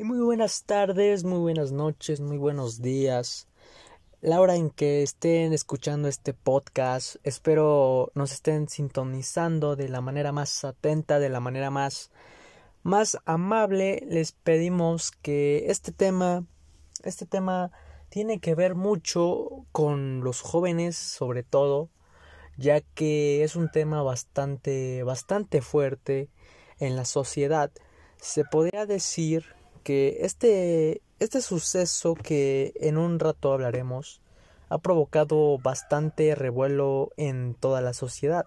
Y muy buenas tardes, muy buenas noches, muy buenos días. La hora en que estén escuchando este podcast, espero nos estén sintonizando de la manera más atenta, de la manera más más amable. Les pedimos que este tema este tema tiene que ver mucho con los jóvenes, sobre todo, ya que es un tema bastante bastante fuerte en la sociedad. Se podría decir este, este suceso que en un rato hablaremos ha provocado bastante revuelo en toda la sociedad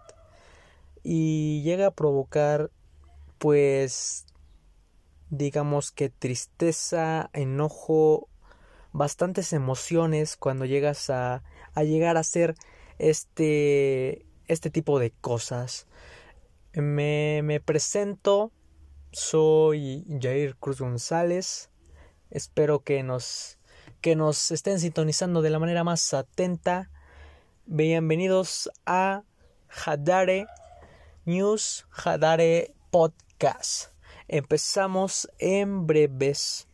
y llega a provocar pues digamos que tristeza, enojo, bastantes emociones cuando llegas a, a llegar a hacer este este tipo de cosas. Me, me presento soy Jair Cruz González. Espero que nos, que nos estén sintonizando de la manera más atenta. Bienvenidos a Hadare News, Hadare Podcast. Empezamos en breves.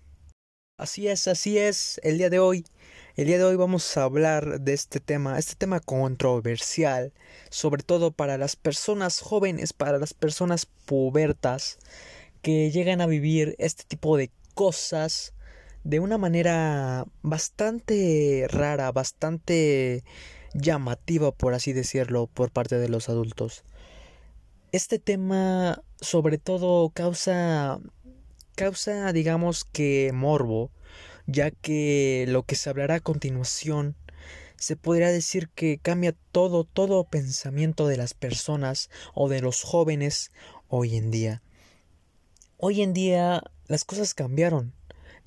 Así es, así es. El día de hoy, el día de hoy vamos a hablar de este tema, este tema controversial, sobre todo para las personas jóvenes, para las personas pubertas que llegan a vivir este tipo de cosas de una manera bastante rara, bastante llamativa, por así decirlo, por parte de los adultos. Este tema sobre todo causa causa digamos que morbo, ya que lo que se hablará a continuación se podría decir que cambia todo, todo pensamiento de las personas o de los jóvenes hoy en día. Hoy en día las cosas cambiaron.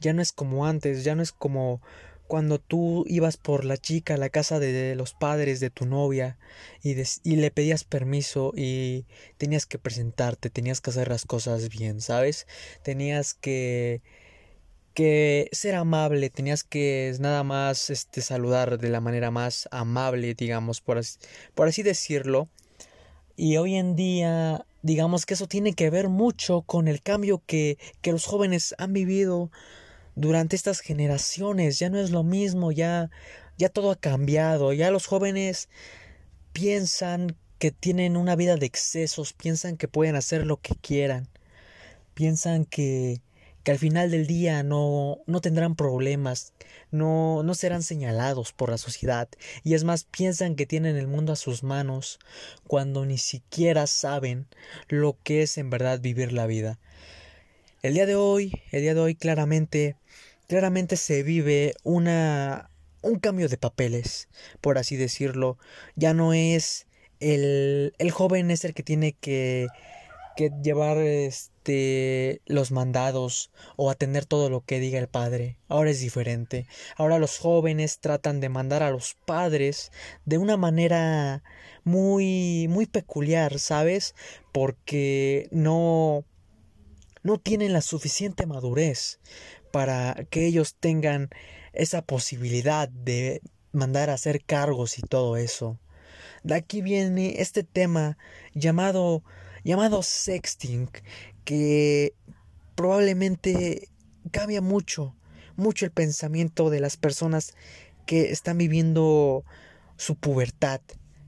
Ya no es como antes, ya no es como cuando tú ibas por la chica a la casa de los padres de tu novia y, le pedías permiso y tenías que presentarte, tenías que hacer las cosas bien, ¿sabes? Tenías que que ser amable, tenías que nada más este saludar de la manera más amable, digamos, por así, por así decirlo. Y hoy en día digamos que eso tiene que ver mucho con el cambio que, que los jóvenes han vivido durante estas generaciones. Ya no es lo mismo, ya, ya todo ha cambiado, ya los jóvenes piensan que tienen una vida de excesos, piensan que pueden hacer lo que quieran, piensan que que al final del día no, no tendrán problemas, no, no serán señalados por la sociedad, y es más, piensan que tienen el mundo a sus manos cuando ni siquiera saben lo que es en verdad vivir la vida. El día de hoy, el día de hoy claramente, claramente se vive una, un cambio de papeles, por así decirlo. Ya no es el, el joven es el que tiene que que llevar este los mandados o atender todo lo que diga el padre. Ahora es diferente. Ahora los jóvenes tratan de mandar a los padres de una manera muy muy peculiar, ¿sabes? Porque no no tienen la suficiente madurez para que ellos tengan esa posibilidad de mandar a hacer cargos y todo eso. De aquí viene este tema llamado llamado sexting que probablemente cambia mucho, mucho el pensamiento de las personas que están viviendo su pubertad,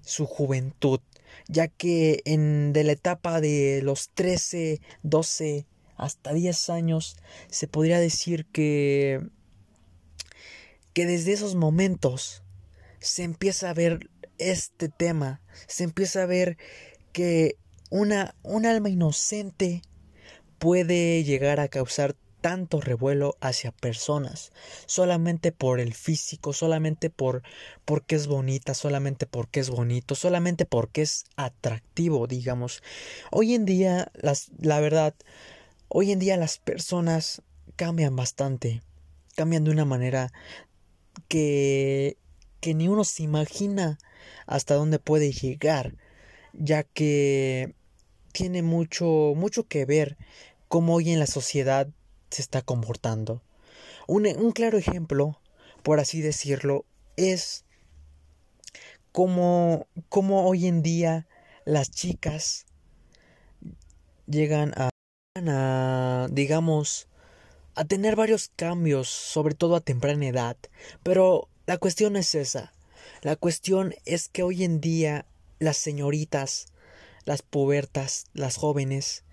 su juventud, ya que en de la etapa de los 13, 12 hasta 10 años se podría decir que que desde esos momentos se empieza a ver este tema, se empieza a ver que una, un alma inocente puede llegar a causar tanto revuelo hacia personas solamente por el físico, solamente por porque es bonita, solamente porque es bonito, solamente porque es atractivo, digamos. Hoy en día las la verdad, hoy en día las personas cambian bastante, cambian de una manera que que ni uno se imagina hasta dónde puede llegar, ya que tiene mucho, mucho que ver cómo hoy en la sociedad se está comportando. Un, un claro ejemplo, por así decirlo, es cómo, cómo hoy en día las chicas llegan a, a digamos, a tener varios cambios, sobre todo a temprana edad. Pero la cuestión es esa. La cuestión es que hoy en día las señoritas, las pubertas, las jóvenes,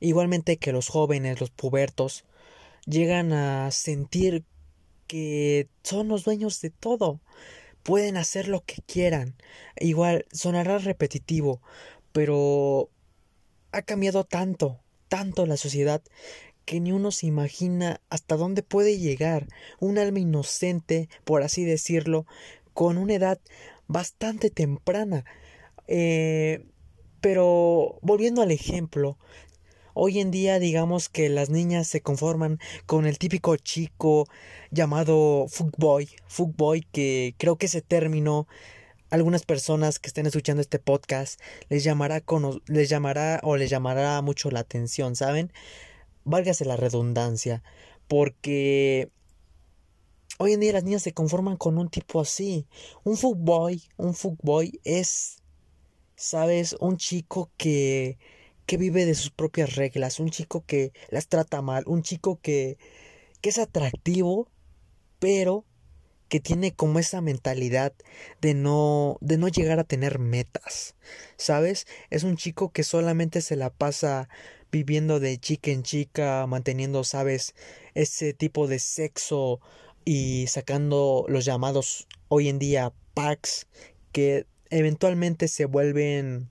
igualmente que los jóvenes, los pubertos, llegan a sentir que son los dueños de todo. Pueden hacer lo que quieran. Igual sonará repetitivo, pero ha cambiado tanto, tanto la sociedad que ni uno se imagina hasta dónde puede llegar un alma inocente, por así decirlo, con una edad bastante temprana. Eh, pero volviendo al ejemplo, hoy en día digamos que las niñas se conforman con el típico chico llamado fuckboy, fuckboy que creo que ese término algunas personas que estén escuchando este podcast les llamará les llamará o les llamará mucho la atención, ¿saben? Válgase la redundancia, porque hoy en día las niñas se conforman con un tipo así. Un fuckboy, un fuckboy es, ¿sabes? Un chico que que vive de sus propias reglas, un chico que las trata mal, un chico que que es atractivo, pero que tiene como esa mentalidad de no de no llegar a tener metas. ¿Sabes? Es un chico que solamente se la pasa viviendo de chica en chica, manteniendo, sabes, ese tipo de sexo y sacando los llamados hoy en día packs que eventualmente se vuelven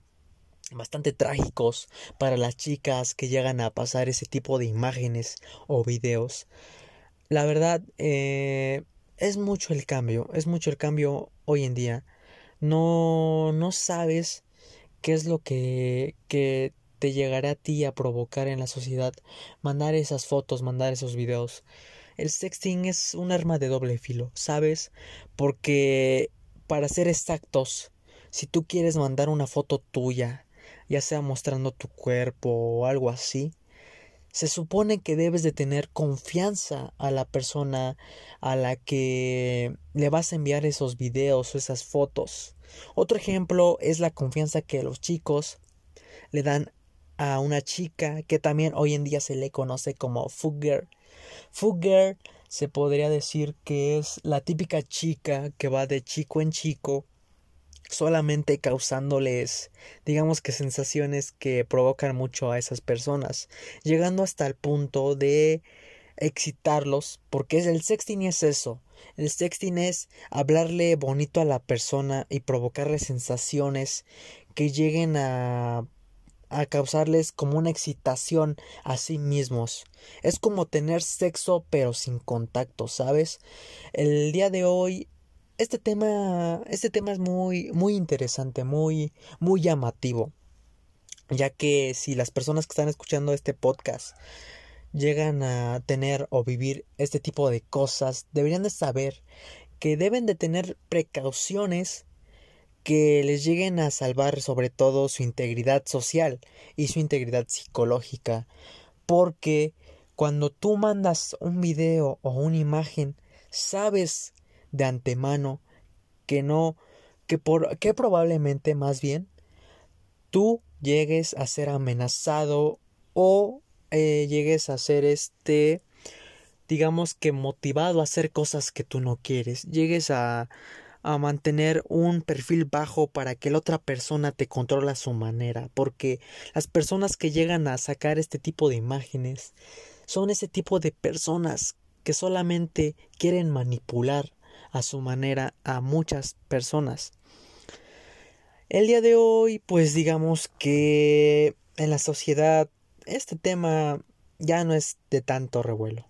bastante trágicos para las chicas que llegan a pasar ese tipo de imágenes o videos. La verdad, eh, es mucho el cambio, es mucho el cambio hoy en día. No, no sabes qué es lo que, que te llegará a ti a provocar en la sociedad mandar esas fotos, mandar esos videos. El sexting es un arma de doble filo, ¿sabes? Porque, para ser exactos, si tú quieres mandar una foto tuya, ya sea mostrando tu cuerpo o algo así, se supone que debes de tener confianza a la persona a la que le vas a enviar esos videos o esas fotos. Otro ejemplo es la confianza que los chicos le dan a una chica que también hoy en día se le conoce como fugger. Fugger se podría decir que es la típica chica que va de chico en chico solamente causándoles, digamos que sensaciones que provocan mucho a esas personas, llegando hasta el punto de excitarlos, porque el sexting es eso, el sexting es hablarle bonito a la persona y provocarle sensaciones que lleguen a a causarles como una excitación a sí mismos. Es como tener sexo pero sin contacto, ¿sabes? El día de hoy este tema, este tema es muy, muy interesante, muy, muy llamativo, ya que si las personas que están escuchando este podcast llegan a tener o vivir este tipo de cosas, deberían de saber que deben de tener precauciones que les lleguen a salvar sobre todo su integridad social y su integridad psicológica, porque cuando tú mandas un video o una imagen, sabes de antemano que no que por que probablemente más bien tú llegues a ser amenazado o eh, llegues a ser este digamos que motivado a hacer cosas que tú no quieres. Llegues a a mantener un perfil bajo para que la otra persona te controle a su manera porque las personas que llegan a sacar este tipo de imágenes son ese tipo de personas que solamente quieren manipular a su manera a muchas personas. El día de hoy, pues digamos que en la sociedad este tema ya no es de tanto revuelo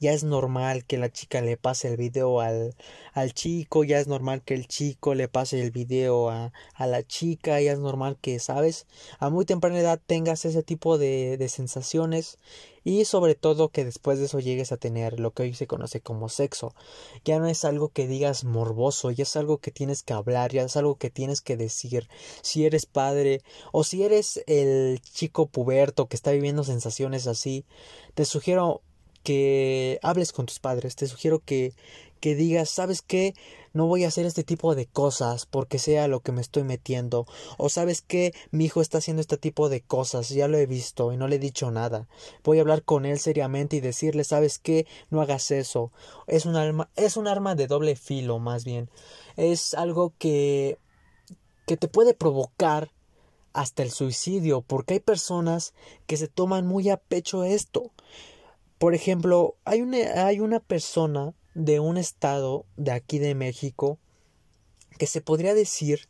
ya es normal que la chica le pase el video al, al chico, ya es normal que el chico le pase el video a, a la chica, ya es normal que, sabes, a muy temprana edad tengas ese tipo de, de sensaciones y sobre todo que después de eso llegues a tener lo que hoy se conoce como sexo. Ya no es algo que digas morboso, ya es algo que tienes que hablar, ya es algo que tienes que decir. Si eres padre o si eres el chico puberto que está viviendo sensaciones así, te sugiero que hables con tus padres, te sugiero que, que digas, ¿sabes qué? No voy a hacer este tipo de cosas porque sea lo que me estoy metiendo. O sabes qué? Mi hijo está haciendo este tipo de cosas, ya lo he visto y no le he dicho nada. Voy a hablar con él seriamente y decirle, ¿sabes qué? No hagas eso. Es un arma, es un arma de doble filo, más bien. Es algo que que te puede provocar hasta el suicidio, porque hay personas que se toman muy a pecho esto. Por ejemplo, hay una, hay una persona de un estado de aquí de México que se podría decir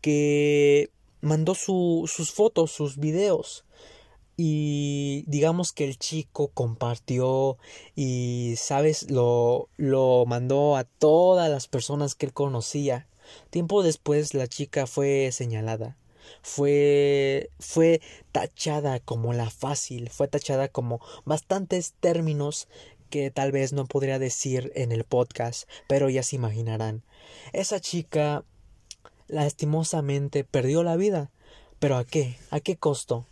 que mandó sus fotos, sus videos y digamos que el chico compartió y sabes lo lo mandó a todas las personas que él conocía. Tiempo después la chica fue señalada fue fue tachada como la fácil, fue tachada como bastantes términos que tal vez no podría decir en el podcast, pero ya se imaginarán. Esa chica lastimosamente perdió la vida. ¿Pero a qué? ¿A qué costo?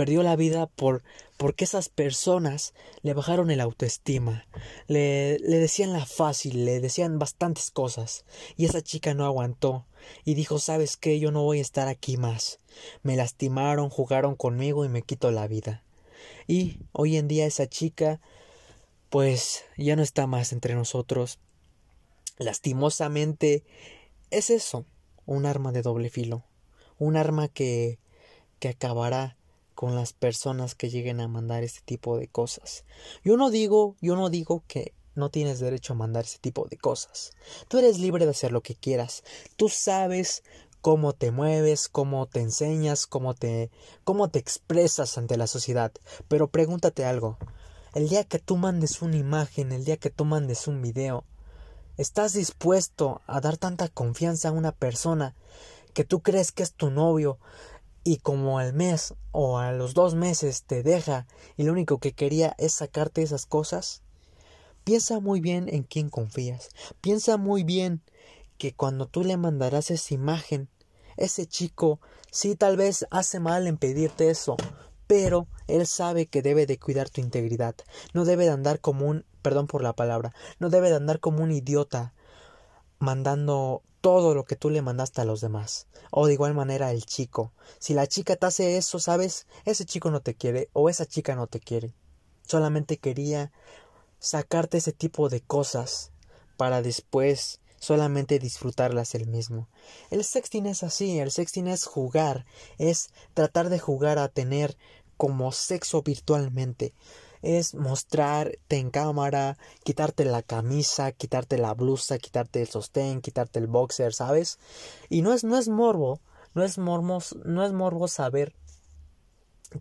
Perdió la vida por porque esas personas le bajaron el autoestima, le, le decían la fácil, le decían bastantes cosas, y esa chica no aguantó, y dijo sabes qué, yo no voy a estar aquí más. Me lastimaron, jugaron conmigo y me quito la vida. Y hoy en día esa chica pues ya no está más entre nosotros. Lastimosamente es eso, un arma de doble filo, un arma que que acabará con las personas que lleguen a mandar este tipo de cosas. Yo no digo, yo no digo que no tienes derecho a mandar ese tipo de cosas. Tú eres libre de hacer lo que quieras. Tú sabes cómo te mueves, cómo te enseñas, cómo te cómo te expresas ante la sociedad. Pero pregúntate algo. El día que tú mandes una imagen, el día que tú mandes un video, ¿estás dispuesto a dar tanta confianza a una persona que tú crees que es tu novio, y como al mes o a los dos meses te deja y lo único que quería es sacarte esas cosas, piensa muy bien en quién confías. Piensa muy bien que cuando tú le mandarás esa imagen, ese chico sí tal vez hace mal en pedirte eso, pero él sabe que debe de cuidar tu integridad. No debe de andar como un, perdón por la palabra, no debe de andar como un idiota mandando todo lo que tú le mandaste a los demás. O de igual manera el chico. Si la chica te hace eso, ¿sabes? Ese chico no te quiere o esa chica no te quiere. Solamente quería sacarte ese tipo de cosas para después solamente disfrutarlas él mismo. El sexting es así, el sexting es jugar, es tratar de jugar a tener como sexo virtualmente es mostrarte en cámara, quitarte la camisa, quitarte la blusa, quitarte el sostén, quitarte el boxer, ¿sabes? Y no es, no es morbo, no es morbo, no es morbo saber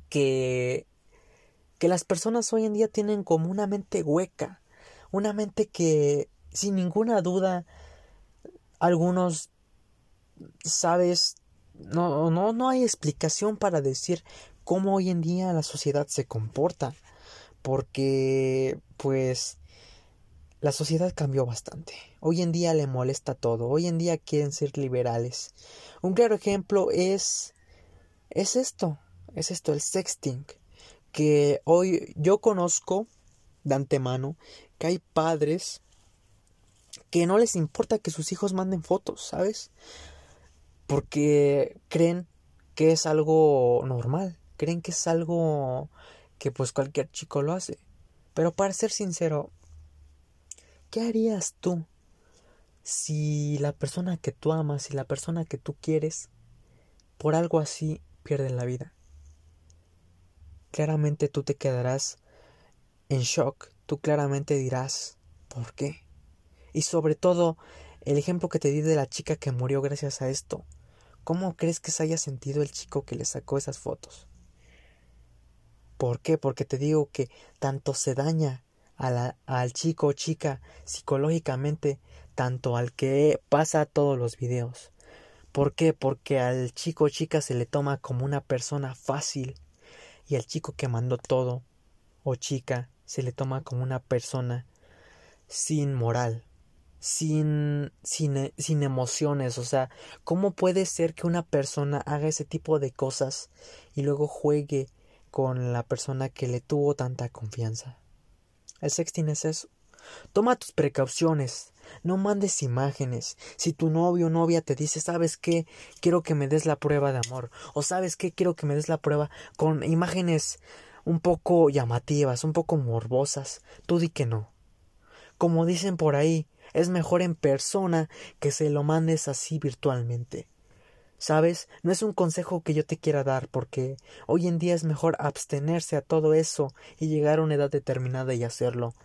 que, que las personas hoy en día tienen como una mente hueca, una mente que sin ninguna duda algunos sabes no no no hay explicación para decir cómo hoy en día la sociedad se comporta porque pues la sociedad cambió bastante. Hoy en día le molesta todo. Hoy en día quieren ser liberales. Un claro ejemplo es es esto, es esto el sexting que hoy yo conozco de antemano que hay padres que no les importa que sus hijos manden fotos, ¿sabes? Porque creen que es algo normal, creen que es algo que pues cualquier chico lo hace. Pero para ser sincero, ¿qué harías tú si la persona que tú amas, si la persona que tú quieres, por algo así pierde la vida? Claramente tú te quedarás en shock, tú claramente dirás, ¿por qué? Y sobre todo, el ejemplo que te di de la chica que murió gracias a esto, ¿cómo crees que se haya sentido el chico que le sacó esas fotos? ¿Por qué? Porque te digo que tanto se daña al chico o chica psicológicamente, tanto al que pasa todos los videos. ¿Por qué? Porque al chico o chica se le toma como una persona fácil y al chico que mandó todo o chica se le toma como una persona sin moral, sin, sin, sin emociones. O sea, ¿cómo puede ser que una persona haga ese tipo de cosas y luego juegue con la persona que le tuvo tanta confianza. El sexting es eso. Toma tus precauciones. No mandes imágenes. Si tu novio o novia te dice, ¿sabes qué? Quiero que me des la prueba de amor. O ¿sabes qué? Quiero que me des la prueba con imágenes un poco llamativas, un poco morbosas. Tú di que no. Como dicen por ahí, es mejor en persona que se lo mandes así virtualmente. ¿Sabes? No es un consejo que yo te quiera dar, porque hoy en día es mejor abstenerse a todo eso y llegar a una edad determinada y hacerlo.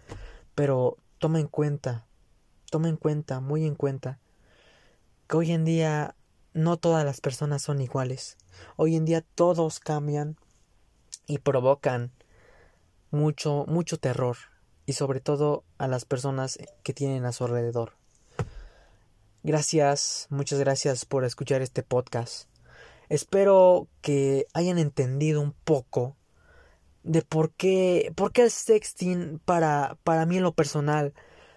Pero toma en cuenta, toma en cuenta, muy en cuenta, que hoy en día no todas las personas son iguales. Hoy en día todos cambian y provocan mucho, mucho terror y sobre todo a las personas que tienen a su alrededor. Gracias, muchas gracias por escuchar este podcast. Espero que hayan entendido un poco de por qué, por qué el sexting para, para mí en lo personal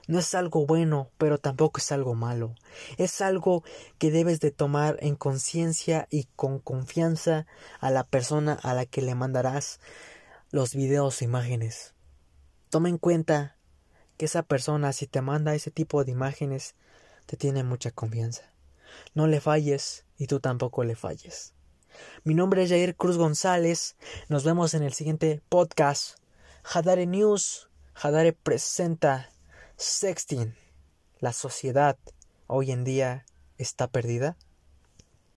no es algo bueno, pero tampoco es algo malo. Es algo que debes de tomar en conciencia y con confianza a la persona a la que le mandarás los videos e imágenes. Toma en cuenta que esa persona si te manda ese tipo de imágenes te tiene mucha confianza. No le falles y tú tampoco le falles. Mi nombre es Jair Cruz González. Nos vemos en el siguiente podcast. Hadare News. Hadare presenta Sexting. La sociedad hoy en día está perdida.